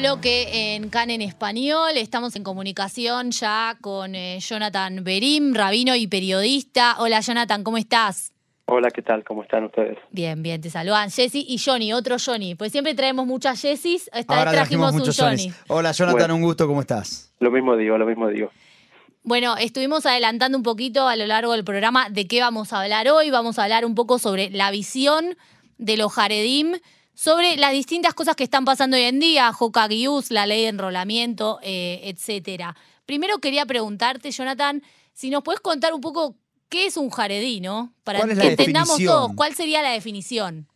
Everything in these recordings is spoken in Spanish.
bloque en CAN en español. Estamos en comunicación ya con eh, Jonathan Berim, rabino y periodista. Hola Jonathan, ¿cómo estás? Hola, ¿qué tal? ¿Cómo están ustedes? Bien, bien, te saludan Jessy y Johnny, otro Johnny. Pues siempre traemos muchas Jessys, esta vez trajimos un Johnny. Hola Jonathan, un gusto, ¿cómo estás? Lo mismo digo, lo mismo digo. Bueno, estuvimos adelantando un poquito a lo largo del programa de qué vamos a hablar hoy. Vamos a hablar un poco sobre la visión de los Jaredim sobre las distintas cosas que están pasando hoy en día, Gius, la ley de enrolamiento, eh, etcétera. Primero quería preguntarte, Jonathan, si nos puedes contar un poco qué es un jaredí, ¿no? Para que entendamos todos, ¿cuál sería la definición?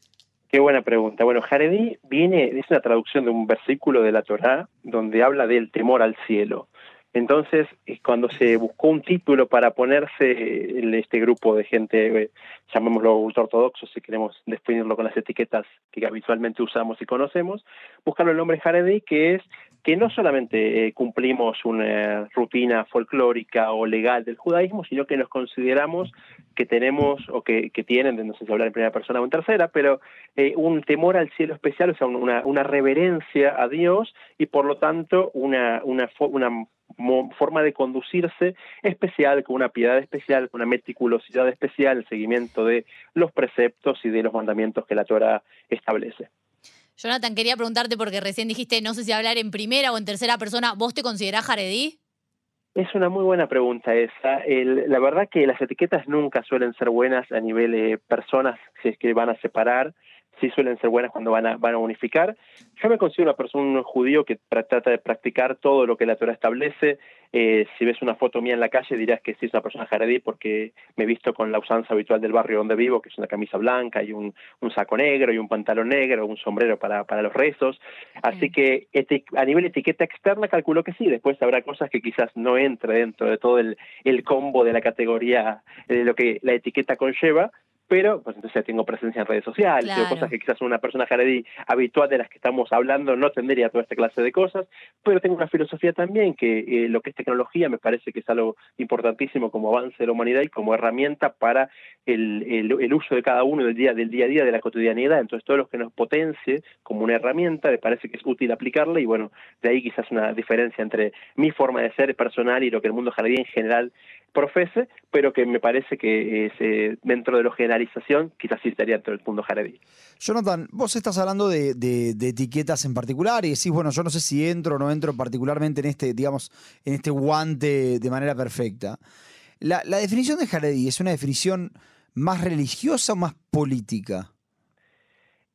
Qué buena pregunta. Bueno, jaredí viene, es una traducción de un versículo de la Torá donde habla del temor al cielo. Entonces, cuando se buscó un título para ponerse en este grupo de gente, eh, llamémoslo ultraortodoxo, si queremos definirlo con las etiquetas que habitualmente usamos y conocemos, buscaron el nombre Haredi, que es que no solamente eh, cumplimos una rutina folclórica o legal del judaísmo, sino que nos consideramos que tenemos o que, tienen, no sé si hablar en primera persona o en tercera, pero eh, un temor al cielo especial, o sea, una, reverencia a Dios y por lo tanto una, una, una forma de conducirse especial, con una piedad especial, con una meticulosidad especial, el seguimiento de los preceptos y de los mandamientos que la Torah establece. Jonathan, quería preguntarte porque recién dijiste, no sé si hablar en primera o en tercera persona, ¿vos te considerás jaredí? Es una muy buena pregunta esa. la verdad que las etiquetas nunca suelen ser buenas a nivel de personas si es que van a separar sí suelen ser buenas cuando van a, van a unificar. Yo me considero una persona, un judío que trata de practicar todo lo que la Torah establece. Eh, si ves una foto mía en la calle dirás que sí es una persona jaredí porque me he visto con la usanza habitual del barrio donde vivo, que es una camisa blanca y un, un saco negro y un pantalón negro, un sombrero para, para los rezos. Así que a nivel etiqueta externa calculo que sí. Después habrá cosas que quizás no entre dentro de todo el, el combo de la categoría de lo que la etiqueta conlleva, pero pues entonces ya tengo presencia en redes sociales, cosas que quizás una persona jaredí habitual de las que estamos hablando no tendría toda esta clase de cosas, pero tengo una filosofía también que eh, lo que es tecnología me parece que es algo importantísimo como avance de la humanidad y como herramienta para el, el, uso de cada uno del día, del día a día de la cotidianidad, entonces todo lo que nos potencie como una herramienta me parece que es útil aplicarla y bueno, de ahí quizás una diferencia entre mi forma de ser personal y lo que el mundo jaredí en general profese, pero que me parece que eh, dentro de la generalización quizás sí estaría dentro del mundo jaredí. Jonathan, vos estás hablando de, etiquetas en particular y decís, bueno, yo no sé si entro o no entro particularmente en este, digamos, en este guante de manera perfecta. La, definición de jaredí es una definición más religiosa o más política?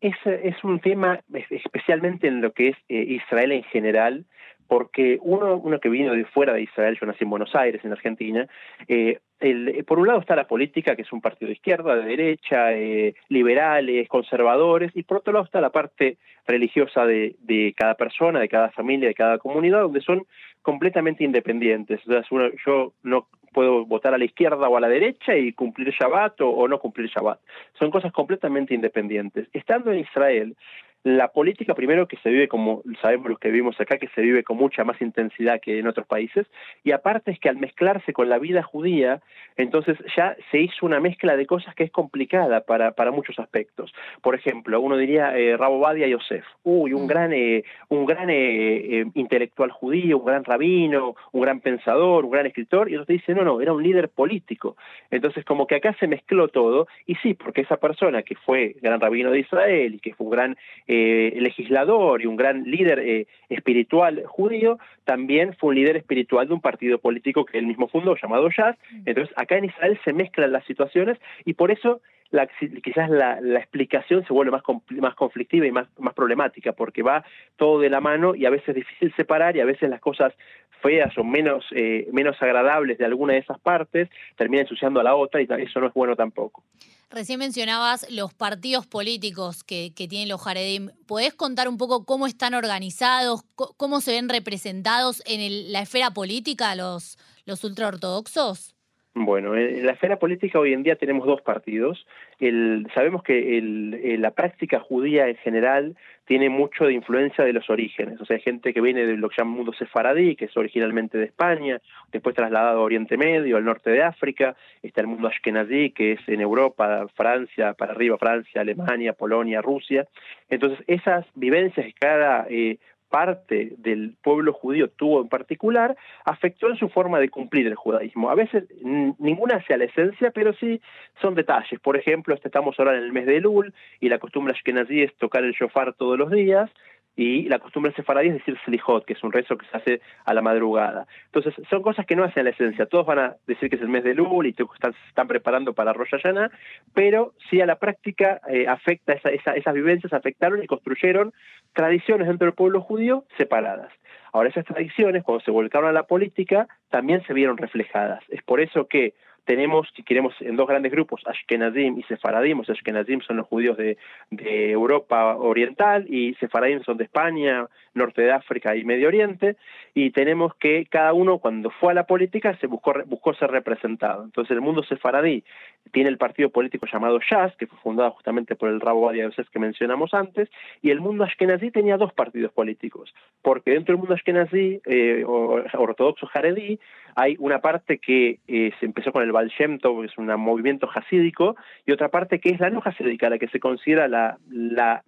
Es, es un tema, especialmente en lo que es eh, Israel en general, porque uno, uno que vino de fuera de Israel, yo nací en Buenos Aires, en Argentina, eh, el, por un lado está la política, que es un partido de izquierda, de derecha, eh, liberales, conservadores, y por otro lado está la parte religiosa de, cada persona, de cada familia, de cada comunidad, donde son completamente independientes. O sea, yo no puedo votar a la izquierda o a la derecha y cumplir Shabbat o, o no cumplir Shabbat. Son cosas completamente independientes. Estando en Israel, la política primero que se vive como sabemos los que vivimos acá que se vive con mucha más intensidad que en otros países y aparte es que al mezclarse con la vida judía entonces ya se hizo una mezcla de cosas que es complicada para, para muchos aspectos. Por ejemplo uno diría eh, Rabo Badia Yosef. Uy un mm. gran eh, un gran eh, eh, intelectual judío un gran rabino un gran pensador un gran escritor y otros dicen no no era un líder político. Entonces como que acá se mezcló todo y sí porque esa persona que fue gran rabino de Israel y que fue un gran eh, legislador y un gran líder eh, espiritual judío, también fue un líder espiritual de un partido político que él mismo fundó, llamado Jazz. Mm. Entonces, acá en Israel se mezclan las situaciones y por eso la, quizás la, la, explicación se vuelve más, más conflictiva y más, más problemática, porque va todo de la mano y a veces es difícil separar y a veces las cosas feas o menos, eh, menos agradables de alguna de esas partes terminan ensuciando a la otra y eso no es bueno tampoco. Recién mencionabas los partidos políticos que, tienen los Jaredim. ¿Podés contar un poco cómo están organizados, cómo se ven representados en la esfera política los, los ultraortodoxos? Bueno, en la esfera política hoy en día tenemos dos partidos. El, sabemos que el, la práctica judía en general tiene mucho de influencia de los orígenes, o sea, hay gente que viene de lo que llaman mundo sefaradí, que es originalmente de España, después trasladado a Oriente Medio, al norte de África, está el mundo ashkenazí, que es en Europa, Francia, para arriba, Francia, Alemania, Polonia, Rusia. Entonces, esas vivencias que cada eh, parte del pueblo judío tuvo en particular, afectó en su forma de cumplir el judaísmo. A veces ninguna hacia la esencia, pero sí son detalles. Por ejemplo, estamos ahora en el mes de Elul y la costumbre ashkenazí es tocar el shofar todos los días y la costumbre sefaradí es decir slijot, que es un rezo que se hace a la madrugada. Entonces, son cosas que no hacen la esencia. Todos van a decir que es el mes de Lul y están, están preparando para Rosh Hashanah, pero sí a la práctica eh, afecta, esa, esas vivencias afectaron y construyeron tradiciones dentro del pueblo judío separadas. Ahora, esas tradiciones, cuando se volcaron a la política, también se vieron reflejadas. Es por eso que tenemos, si queremos, en dos grandes grupos, Ashkenazim y Sefaradim. O Ashkenazim son los judíos de, Europa Oriental y Sefaradim son de España, Norte de África y Medio Oriente. Y tenemos que cada uno, cuando fue a la política, se buscó, buscó ser representado. Entonces, el mundo sefaradí tiene el partido político llamado Shas, que fue fundado justamente por el Rabo Badia Yosef que mencionamos antes, y el mundo Ashkenazí tenía dos partidos políticos, porque dentro del mundo Ashkenazí, eh, ortodoxo jaredí, hay una parte que eh, se empezó con el Baal Shem que es un movimiento jasídico, y otra parte que es la no jasídica, la que se considera la,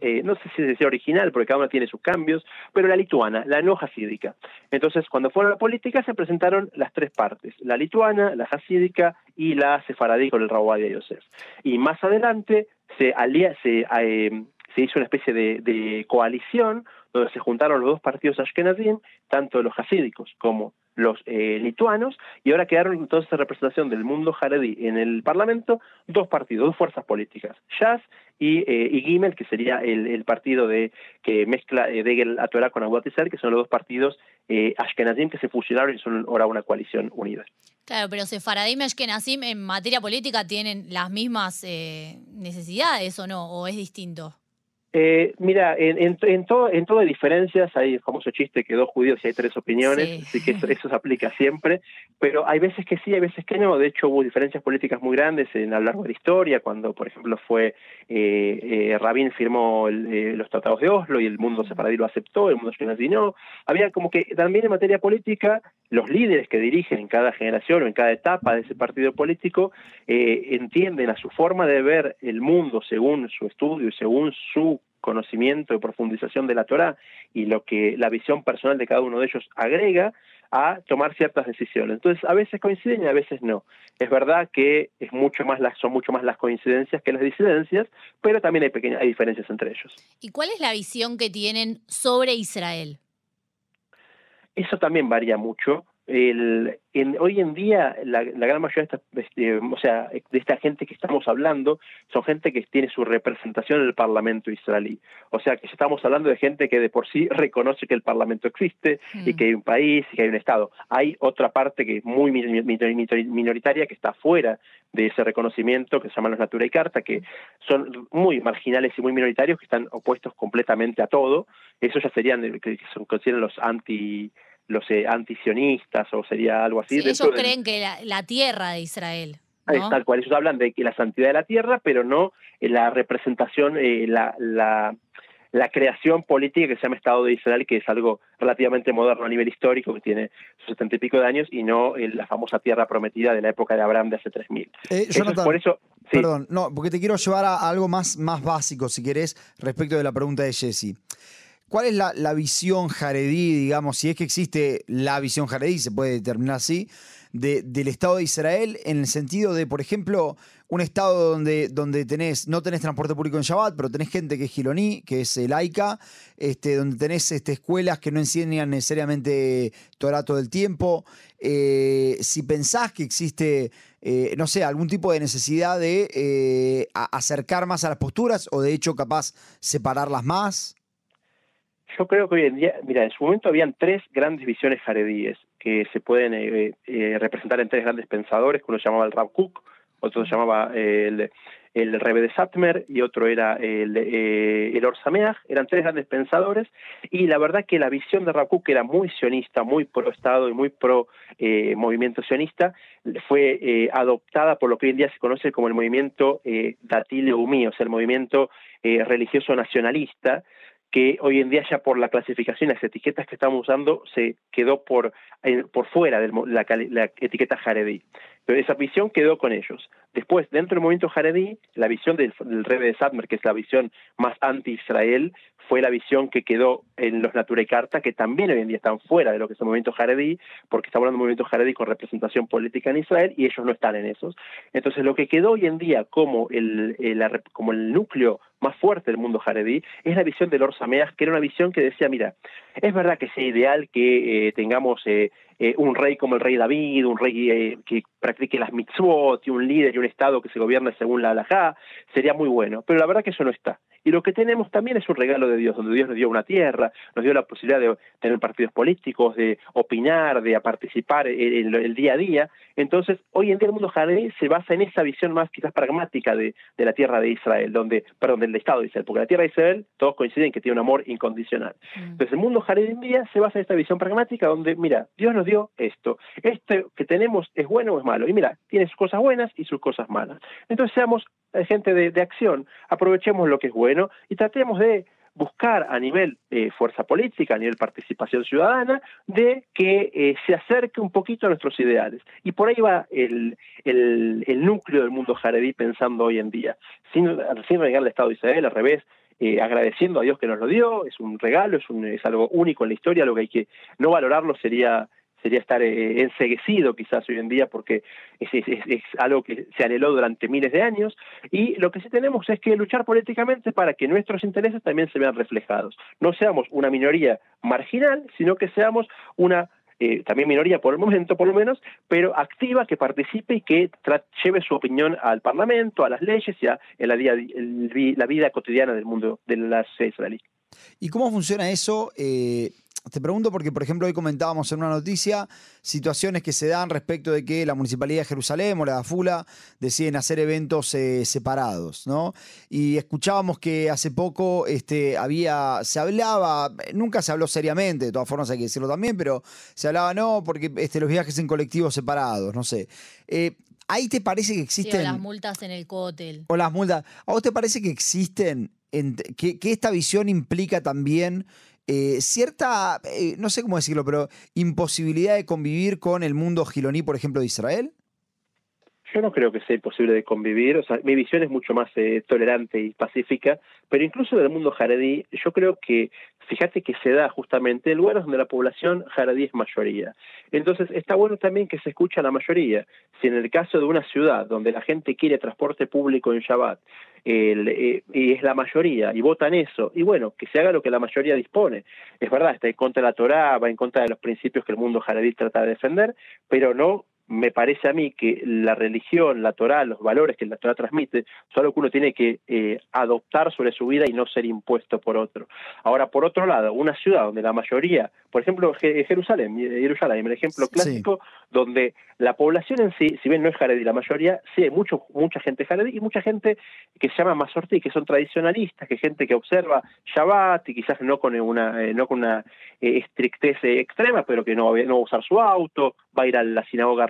eh, no sé si es original, porque cada una tiene sus cambios, pero la lituana, la no hasídica. Entonces, cuando fueron a la política, se presentaron las tres partes, la lituana, la hasídica y la sefaradí con el Rabodia Yosef. Y más adelante se, alía, eh, se hizo una especie de, de, coalición donde se juntaron los dos partidos ashkenazim, tanto los hasídicos como los eh, lituanos, y ahora quedaron entonces en representación del mundo jaredí en el Parlamento dos partidos, dos fuerzas políticas, Shas y, eh, y Gimel, que sería el, el, partido de que mezcla eh, Degel Atorá con Aguat que son los dos partidos eh, Ashkenazim que se fusionaron y son ahora una coalición unida. Claro, pero Sefaradim y Ashkenazim en materia política tienen las mismas eh, necesidades o no, o es distinto. Eh, mira, en, en, en, todo, en todo hay diferencias, hay el famoso chiste que dos judíos y hay tres opiniones, Sí. así que eso, eso se aplica siempre, pero hay veces que sí, hay veces que no, de hecho hubo diferencias políticas muy grandes en, a lo largo de la historia, cuando por ejemplo fue, eh, eh, Rabin firmó el, eh, los tratados de Oslo y el mundo separadí lo aceptó, el mundo ashkenazí no, había como que también en materia política, los líderes que dirigen en cada generación o en cada etapa de ese partido político eh, entienden a su forma de ver el mundo según su estudio y según su conocimiento y profundización de la Torah y lo que la visión personal de cada uno de ellos agrega a tomar ciertas decisiones. Entonces, a veces coinciden y a veces no. Es verdad que es mucho más las, son mucho más las coincidencias que las disidencias, pero también hay pequeñas hay diferencias entre ellos. ¿Y cuál es la visión que tienen sobre Israel? Eso también varía mucho. El, en, hoy en día la, la gran mayoría de esta, este, o sea, de esta gente que estamos hablando son gente que tiene su representación en el Parlamento israelí. O sea que estamos hablando de gente que de por sí reconoce que el Parlamento existe Mm. y que hay un país y que hay un Estado. Hay otra parte que es muy minoritaria que está fuera de ese reconocimiento que se llaman los Natura y Carta, que son muy marginales y muy minoritarios, que están opuestos completamente a todo. Eso ya serían, que son, consideran los anti los eh, antisionistas o sería algo así. Sí, ellos creen que la, la tierra de Israel. Tal cual, ellos hablan de que la santidad de la tierra, pero no eh, la representación, eh, la, la, la creación política que se llama Estado de Israel, que es algo relativamente moderno a nivel histórico, que tiene sus setenta y pico de años, y no eh, la famosa tierra prometida de la época de Abraham de hace tres mil. Eh, Eso es por eso, sí, Perdón, no, porque te quiero llevar a algo más, más básico, si querés, respecto de la pregunta de Jesse. ¿Cuál es la, la visión jaredí, digamos, si es que existe la visión jaredí, se puede determinar así, de- del Estado de Israel en el sentido de, por ejemplo, un Estado donde, donde tenés, no tenés transporte público en Shabbat, pero tenés gente que es giloní, que es eh, laica, este, donde tenés este, escuelas que no enseñan necesariamente Torah todo el tiempo. Eh, si pensás que existe, eh, no sé, algún tipo de necesidad de acercar más a las posturas o de hecho capaz separarlas más. Yo creo que hoy en día, mira, en su momento habían tres grandes visiones jaredíes que se pueden eh, eh, representar en tres grandes pensadores, que uno se llamaba el Rav Kook, otro se llamaba eh, el, el Rebbe de Satmer y otro era el, el Or Sameach, eran tres grandes pensadores y la verdad que la visión de Rav Kook era muy sionista, muy pro Estado y muy pro eh, movimiento sionista, fue eh, adoptada por lo que hoy en día se conoce como el movimiento eh, Dati Leumí, o sea, el movimiento eh, religioso nacionalista, que hoy en día ya por la clasificación las etiquetas que estamos usando se quedó por, por fuera de la, la, etiqueta jaredí. Pero esa visión quedó con ellos. Después, dentro del movimiento jaredí, la visión del, del Rebbe de Sadmer, que es la visión más anti-Israel, fue la visión que quedó en los Natura Carta, que también hoy en día están fuera de lo que es el movimiento jaredí, porque estamos hablando de un movimiento jaredí con representación política en Israel y ellos no están en esos. Entonces, lo que quedó hoy en día como el, como el núcleo más fuerte del mundo jaredí es la visión de Lord Sameach, que era una visión que decía, mira, es verdad que sea ideal que eh, tengamos eh, eh, un rey como el rey David, un rey eh, que practique las mitzvot y un líder y un Estado que se gobierne según la halajá, sería muy bueno, pero la verdad que eso no está. Y lo que tenemos también es un regalo de Dios, donde Dios nos dio una tierra, nos dio la posibilidad de tener partidos políticos, de opinar, de participar en, el día a día. Entonces, hoy en día el mundo jaredí se basa en esa visión más quizás pragmática de, de la tierra de Israel, donde, perdón, del Estado de Israel, porque la tierra de Israel todos coinciden que tiene un amor incondicional. Mm. Entonces, el mundo día se basa en esta visión pragmática donde, mira, Dios nos dio esto. Este que tenemos es bueno o es malo. Y mira, tiene sus cosas buenas y sus cosas malas. Entonces, seamos gente de acción, aprovechemos lo que es bueno y tratemos de buscar a nivel fuerza política, a nivel participación ciudadana, de que eh, se acerque un poquito a nuestros ideales. Y por ahí va el, el, el núcleo del mundo jaredí pensando hoy en día, sin, sin renegar el Estado de Israel, al revés, eh, agradeciendo a Dios que nos lo dio, es un regalo, es, un, es algo único en la historia, lo que hay que no valorarlo sería sería estar eh, enseguecido quizás hoy en día porque es, algo que se anheló durante miles de años y lo que sí tenemos es que luchar políticamente para que nuestros intereses también se vean reflejados. No seamos una minoría marginal, sino que seamos una eh, también minoría por el momento por lo menos, pero activa, que participe y que lleve su opinión al Parlamento, a las leyes y a el, la vida cotidiana del mundo de la sociedad israelí. ¿Y cómo funciona eso? Eh, te pregunto porque, por ejemplo, hoy comentábamos en una noticia situaciones que se dan respecto de que la Municipalidad de Jerusalén o la de Afula deciden hacer eventos eh, separados, ¿no? Y escuchábamos que hace poco este, había, se hablaba, nunca se habló seriamente, de todas formas hay que decirlo también, pero se hablaba, no, porque este, los viajes en colectivos separados, no sé. Eh, ¿Ahí te parece que existen... Sí, o las multas en el cótel. O las multas. ¿A vos te parece que existen, que, que esta visión implica también eh, cierta, eh, no sé cómo decirlo, pero imposibilidad de convivir con el mundo giloní, por ejemplo, de Israel? Yo no creo que sea imposible de convivir, o sea, mi visión es mucho más eh, tolerante y pacífica, pero incluso del mundo jaredí, yo creo que, fíjate que se da justamente en lugares donde la población jaredí es mayoría. Entonces, está bueno también que se escucha a la mayoría. Si en el caso de una ciudad donde la gente quiere transporte público en Shabbat, eh, y es la mayoría, y votan eso, y bueno, que se haga lo que la mayoría dispone. Es verdad, está en contra de la Torá, va en contra de los principios que el mundo jaredí trata de defender, pero no me parece a mí que la religión, la Torah, los valores que la Torah transmite, son algo que uno tiene que eh, adoptar sobre su vida y no ser impuesto por otro. Ahora, por otro lado, una ciudad donde la mayoría, por ejemplo, Jerusalén, Jerusalén, el ejemplo clásico, donde la población en sí, si bien no es jaredí, la mayoría, sí hay mucho, mucha gente jaredí y mucha gente que se llama masortí, que son tradicionalistas, que gente que observa Shabbat y quizás no con una, eh, no con una eh, estrictez extrema, pero que no, no va a usar su auto, va a ir a la sinagoga a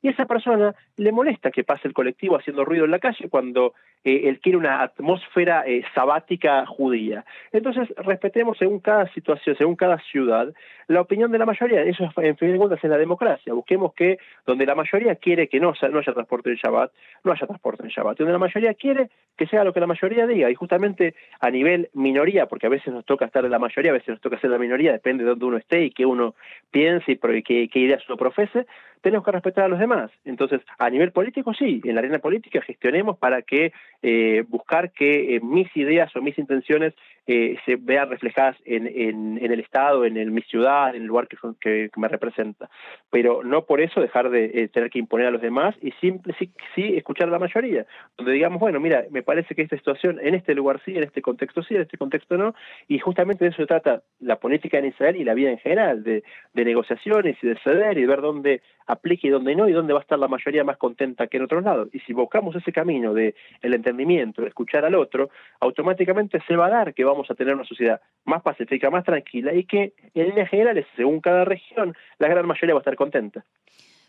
y esa persona le molesta que pase el colectivo haciendo ruido en la calle cuando eh, él quiere una atmósfera eh, sabática judía. Entonces, respetemos según cada situación, según cada ciudad, la opinión de la mayoría. Eso, en fin de cuentas, es la democracia. Busquemos que donde la mayoría quiere que no, no haya transporte en Shabbat, no haya transporte en Shabbat. Donde la mayoría quiere que sea lo que la mayoría diga. Y justamente a nivel minoría, porque a veces nos toca estar en la mayoría, a veces nos toca ser la minoría, depende de dónde uno esté y qué uno piense y qué, qué ideas uno profese, tenemos que respetar a los demás. Entonces, a nivel político, sí, en la arena política gestionemos para que eh, buscar que eh, mis ideas o mis intenciones eh, se vean reflejadas en, en, en, el Estado, en el, mi ciudad, en el lugar que, que, que me representa. Pero no por eso dejar de eh, tener que imponer a los demás y simple, sí, sí escuchar a la mayoría, donde digamos, bueno, mira, me parece que esta situación en este lugar sí, en este contexto sí, en este contexto no, y justamente de eso se trata la política en Israel y la vida en general, de, de negociaciones y de ceder y de ver dónde aplique y dónde no, y dónde va a estar la mayoría más contenta que en otros lados. Y si buscamos ese camino de el entendimiento, de escuchar al otro, automáticamente se va a dar que vamos a tener una sociedad más pacífica, más tranquila y que en líneas generales, según cada región, la gran mayoría va a estar contenta.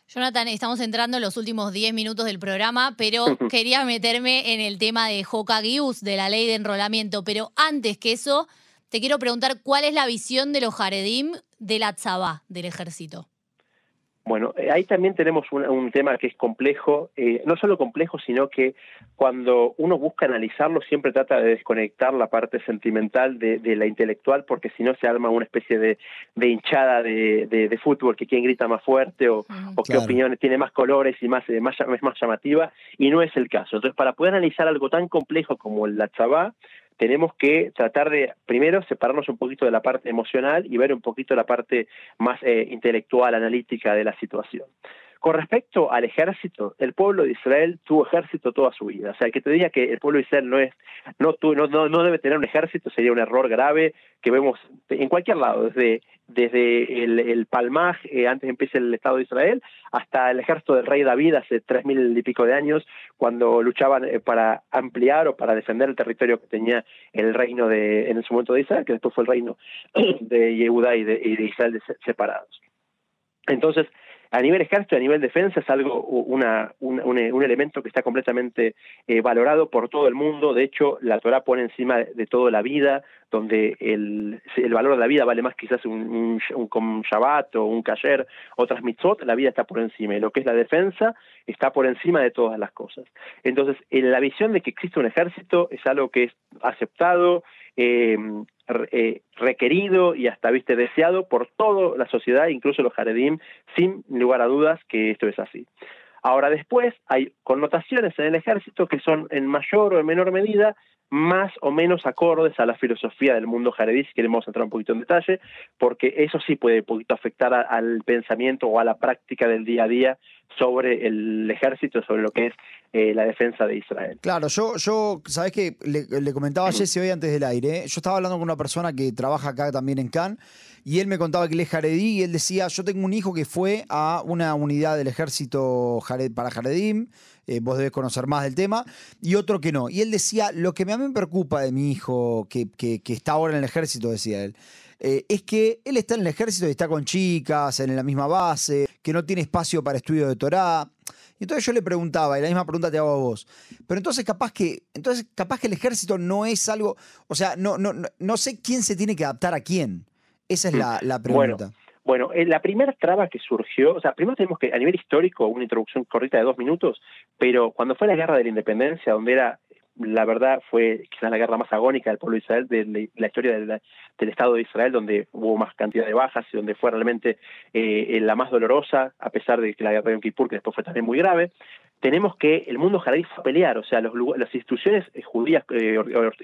Jonathan, estamos entrando en los últimos 10 minutos del programa, pero quería meterme en el tema de Joca de la ley de enrolamiento. Pero antes que eso, te quiero preguntar cuál es la visión de los Jaredim de la Tzabá, del ejército. Bueno, eh, ahí también tenemos un, tema que es complejo, eh, no solo complejo, sino que cuando uno busca analizarlo siempre trata de desconectar la parte sentimental de, la intelectual, porque si no se arma una especie de, hinchada de, fútbol, que quién grita más fuerte o, qué opinión tiene más colores y más, más, es más llamativa, y no es el caso. Entonces, para poder analizar algo tan complejo como la Chabá, tenemos que tratar de, primero, separarnos un poquito de la parte emocional y ver un poquito la parte más eh, intelectual, analítica de la situación. Con respecto al ejército, el pueblo de Israel tuvo ejército toda su vida. O sea, que te diga que el pueblo de Israel no es, no, no, no, debe tener un ejército sería un error grave que vemos en cualquier lado, desde, desde el, el Palmaj, eh, antes empieza el Estado de Israel, hasta el ejército del rey David hace tres mil y pico de años, cuando luchaban eh, para ampliar o para defender el territorio que tenía el reino de, en su momento de Israel, que después fue el reino de Yehudá y de, y de Israel separados. Entonces, a nivel ejército, a nivel defensa, es algo, una, un, elemento que está completamente eh, valorado por todo el mundo. De hecho, la Torah pone encima de, todo la vida, donde el, valor de la vida vale más quizás un, un, un Shabbat o un Kasher, otras mitzvot, la vida está por encima. Y lo que es la defensa está por encima de todas las cosas. Entonces, en la visión de que existe un ejército es algo que es aceptado, eh, eh, requerido y hasta viste deseado por toda la sociedad, incluso los Jaredim, sin lugar a dudas que esto es así. Ahora después hay connotaciones en el ejército que son en mayor o en menor medida más o menos acordes a la filosofía del mundo jaredí, si queremos entrar un poquito en detalle, porque eso sí puede un poquito afectar al pensamiento o a la práctica del día a día sobre el ejército, sobre lo que es eh, la defensa de Israel. Claro, yo, yo ¿sabes qué? Le, comentaba a Jesse hoy antes del aire, yo estaba hablando con una persona que trabaja acá también en Cannes, y él me contaba que él es jaredí, y él decía, yo tengo un hijo que fue a una unidad del ejército para jaredim, eh, vos debes conocer más del tema, y otro que no. Y él decía, lo que a mí me preocupa de mi hijo, que, que, que está ahora en el ejército, decía él, eh, es que él está en el ejército y está con chicas, en la misma base, que no tiene espacio para estudio de Torah. Y entonces yo le preguntaba, y la misma pregunta te hago a vos, pero entonces capaz que, entonces capaz que el ejército no es algo, o sea, no, no, no, sé quién se tiene que adaptar a quién. Esa es la, la pregunta. Bueno, eh, la primera traba que surgió, o sea, primero tenemos que, a nivel histórico, una introducción cortita de dos minutos, pero cuando fue la guerra de la independencia, donde era la verdad fue quizás la guerra más agónica del pueblo de Israel, de, la historia del Estado de Israel, donde hubo más cantidad de bajas y donde fue realmente eh, la más dolorosa, a pesar de que la guerra de Yom Kippur, que después fue también muy grave tenemos que el mundo jaredí fue a pelear, o sea, los, las instituciones eh, judías eh,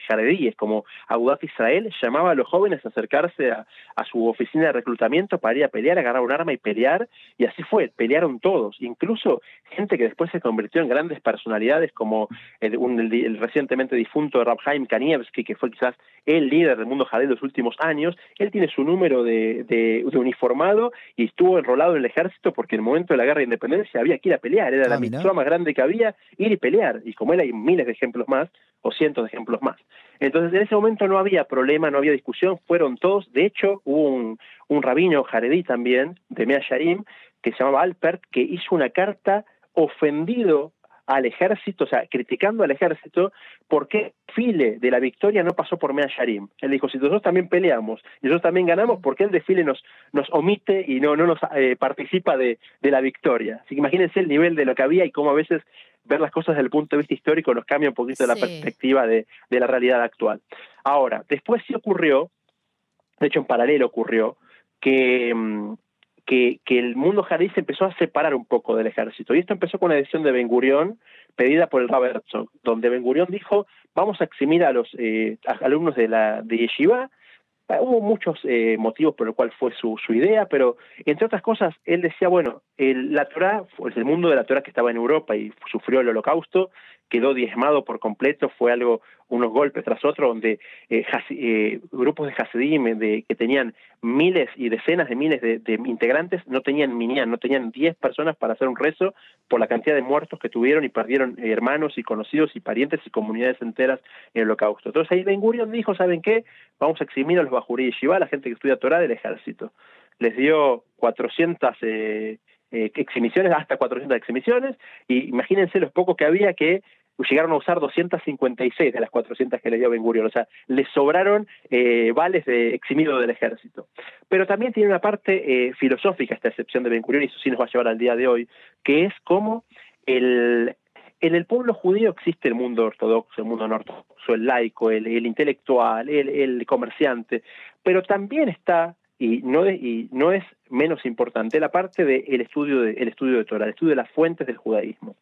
jaredíes como Agudat Israel llamaba a los jóvenes a acercarse a, su oficina de reclutamiento para ir a pelear, agarrar un arma y pelear, y así fue, pelearon todos, incluso gente que después se convirtió en grandes personalidades como el, el, recientemente difunto Rabhaim Kanievski, que fue quizás el líder del mundo jaredí de los últimos años, él tiene su número de, de, uniformado y estuvo enrolado en el ejército porque en el momento de la guerra de independencia había que ir a pelear, era la ah, mitzvah más grande que había, ir y pelear. Y como él hay miles de ejemplos más, o cientos de ejemplos más. Entonces, en ese momento no había problema, no había discusión, fueron todos. De hecho, hubo un, un rabino jaredí también, de Mea Sharim, que se llamaba Alpert, que hizo una carta ofendido al ejército, o sea, criticando al ejército, porque desfile de la victoria no pasó por Mea Sharim. Él dijo, si nosotros también peleamos y nosotros también ganamos, ¿por qué el desfile nos, nos omite y no, no nos eh, participa de, de la victoria? Así que imagínense el nivel de lo que había y cómo a veces ver las cosas desde el punto de vista histórico nos cambia un poquito la perspectiva de, de la realidad actual. Ahora, después sí ocurrió, de hecho en paralelo ocurrió, que que, el mundo jardín se empezó a separar un poco del ejército. Y esto empezó con la decisión de Ben Gurión, pedida por el Rabbi donde Ben Gurión dijo, vamos a eximir a los eh, alumnos de la de Yeshiva. Ah, hubo muchos eh, motivos por los cuales fue su, su, idea, pero entre otras cosas, él decía, bueno, el, la Torah, el mundo de la Torah que estaba en Europa y sufrió el holocausto, quedó diezmado por completo, fue algo, unos golpes tras otros, donde eh, eh, grupos de Hasidim de, que tenían miles y decenas de miles de, integrantes no tenían minyan, no tenían diez personas para hacer un rezo por la cantidad de muertos que tuvieron y perdieron hermanos y conocidos y parientes y comunidades enteras en el holocausto. Entonces ahí Ben Gurion dijo, ¿saben qué? Vamos a eximir a los Bajurí y Shiva, la gente que estudia Torah del ejército. Les dio 400 eh, eh, hasta 400 exhibiciones, y imagínense los pocos que había que llegaron a usar 256 de las 400 que le dio Ben Gurion, o sea, le sobraron eh, vales de eximido del ejército. Pero también tiene una parte eh, filosófica esta excepción de Ben Gurion, y eso sí nos va a llevar al día de hoy, que es cómo el, en el pueblo judío existe el mundo ortodoxo, el mundo no ortodoxo, el laico, el, intelectual, el, el, comerciante, pero también está y no es, y no es menos importante la parte del estudio de, el estudio de Torah, el estudio de las fuentes del judaísmo.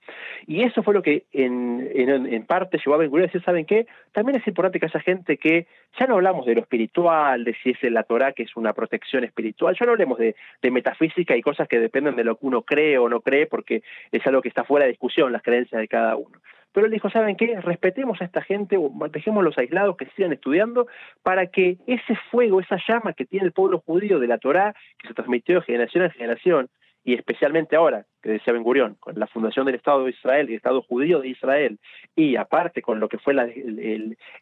Y eso fue lo que en, en, parte llevó a Ben a decir, ¿saben qué? También es importante que haya gente que, ya no hablamos de lo espiritual, de si es la Torah que es una protección espiritual, ya no hablemos de, de metafísica y cosas que dependen de lo que uno cree o no cree, porque es algo que está fuera de discusión, las creencias de cada uno. Pero él dijo, ¿saben qué? Respetemos a esta gente, dejémoslos aislados, que sigan estudiando, para que ese fuego, esa llama que tiene el pueblo judío de la Torá, que se transmitió de generación en generación, y especialmente ahora, que decía Ben Gurión, con la fundación del Estado de Israel el Estado judío de Israel, y aparte con lo que fue la,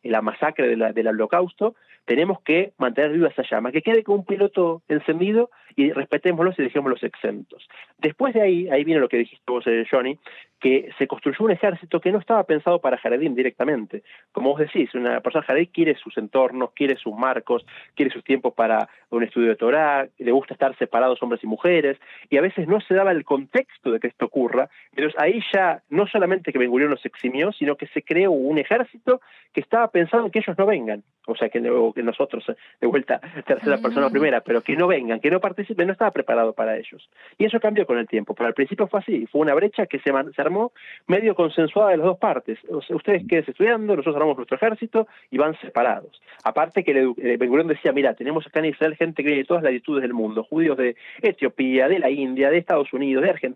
la masacre del holocausto, tenemos que mantener viva esa llama, que quede con un piloto encendido y respetémoslos y dejémoslos exentos. Después de ahí, ahí viene lo que dijiste vos, eh, Johnny, que se construyó un ejército que no estaba pensado para Jaredim directamente. Como vos decís, una persona Jaredí quiere sus entornos, quiere sus marcos, quiere sus tiempos para un estudio de Torah, le gusta estar separados hombres y mujeres, y a veces no se daba el contexto de que esto ocurra. Entonces ahí ya no solamente que Ben Gurión los eximió, sino que se creó un ejército que estaba pensado en que ellos no vengan, o sea, que, que nosotros, eh, de vuelta, tercera persona primera, pero que no vengan, que no participen, no estaba preparado para ellos. Y eso cambió con el tiempo, pero al principio fue así, fue una brecha que se, se armó medio consensuada de las dos partes. ustedes queden estudiando, nosotros armamos nuestro ejército y van separados. Aparte que eh, Ben Gurión decía, mira, tenemos acá en Israel gente que viene de todas las latitudes del mundo, judíos de Etiopía, de la India, de Estados Unidos, de Argentina,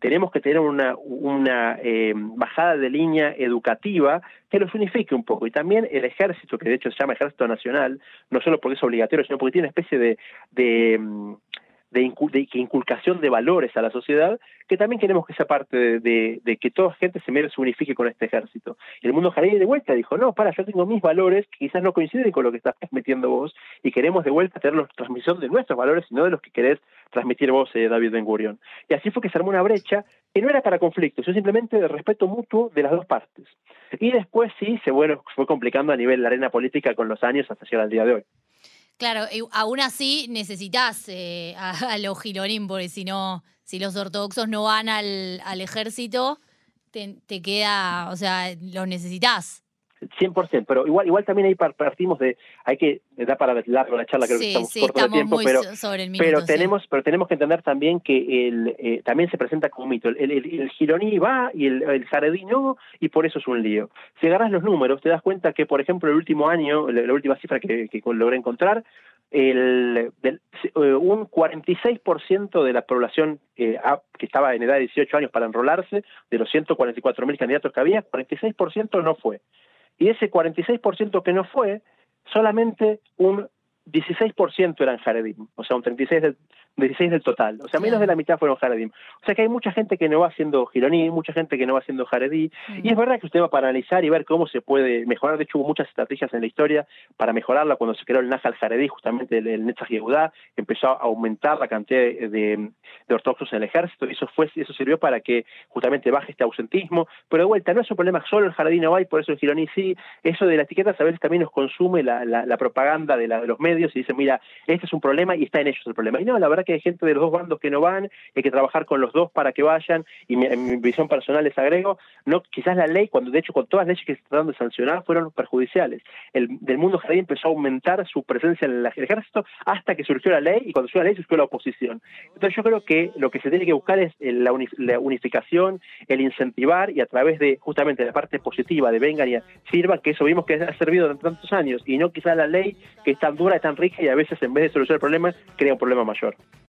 tenemos que tener una, una eh, bajada de línea educativa que los unifique un poco. Y también el ejército, que de hecho se llama Ejército Nacional, no solo porque es obligatorio, sino porque tiene una especie de, de mm, de, inculcación de valores a la sociedad, que también queremos que esa parte de, que toda gente se, se unifique con este ejército. El mundo jaredí de vuelta dijo, no, para, yo tengo mis valores que quizás no coinciden con lo que estás transmitiendo vos y queremos de vuelta tener la transmisión de nuestros valores y no de los que querés transmitir vos, eh, David Ben Gurion. Y así fue que se armó una brecha que no era para conflictos, sino simplemente de respeto mutuo de las dos partes. Y después sí se bueno, fue complicando a nivel de la arena política con los años hasta llegar al día de hoy. Claro, aún así necesitas eh, a, los gironín, porque si no, si los ortodoxos no van al, al ejército, te, te, queda, o sea, los necesitas. 100%, pero igual igual también ahí partimos de, hay que, da para largo la charla, creo que estamos cortos de tiempo, pero, pero tenemos pero tenemos que entender también que el, eh, también se presenta como un mito. El, el, gironí va y el, el jaredí no, y por eso es un lío. Si agarras los números, te das cuenta que, por ejemplo, el último año, la, última cifra que, que logré encontrar, el, del, eh, un 46% de la población eh, que estaba en edad de 18 años para enrolarse, de los 144 mil candidatos que había, 46% no fue y ese 46% que no fue, solamente un 16% eran Jaredim, o sea, un 36 del, 16 del total, o sea, menos de la mitad fueron Jaredim. O sea que hay mucha gente que no va haciendo Gironí, mucha gente que no va haciendo Jaredí, y es verdad que usted va para analizar y ver cómo se puede mejorar. De hecho, hubo muchas estrategias en la historia para mejorarla cuando se creó el Nahal Jaredí, justamente el, el Netzach Yehudá, empezó a aumentar la cantidad de, de, ortodoxos en el ejército, eso, fue, eso sirvió para que justamente baje este ausentismo. Pero de vuelta, no es un problema solo el Jaredí no va y por eso el Gironí sí. Eso de la etiqueta a veces también nos consume la, la, propaganda de, la, de los medios y dicen, mira, este es un problema y está en ellos el problema. Y no, la verdad que hay gente de los dos bandos que no van, hay que trabajar con los dos para que vayan, y en mi visión personal les agrego, no quizás la ley, cuando de hecho con todas las leyes que se trataron de sancionar, fueron perjudiciales. El del mundo jardín empezó a aumentar su presencia en el ejército hasta que surgió la ley, y cuando surgió la ley surgió la oposición. Entonces yo creo que lo que se tiene que buscar es la, unificación, el incentivar, y a través de justamente la parte positiva de vengan y sirvan, que eso vimos que ha servido durante tantos años, y no quizás la ley que es tan dura, es tan rica, y a veces en vez de solucionar el problema, crea un problema mayor.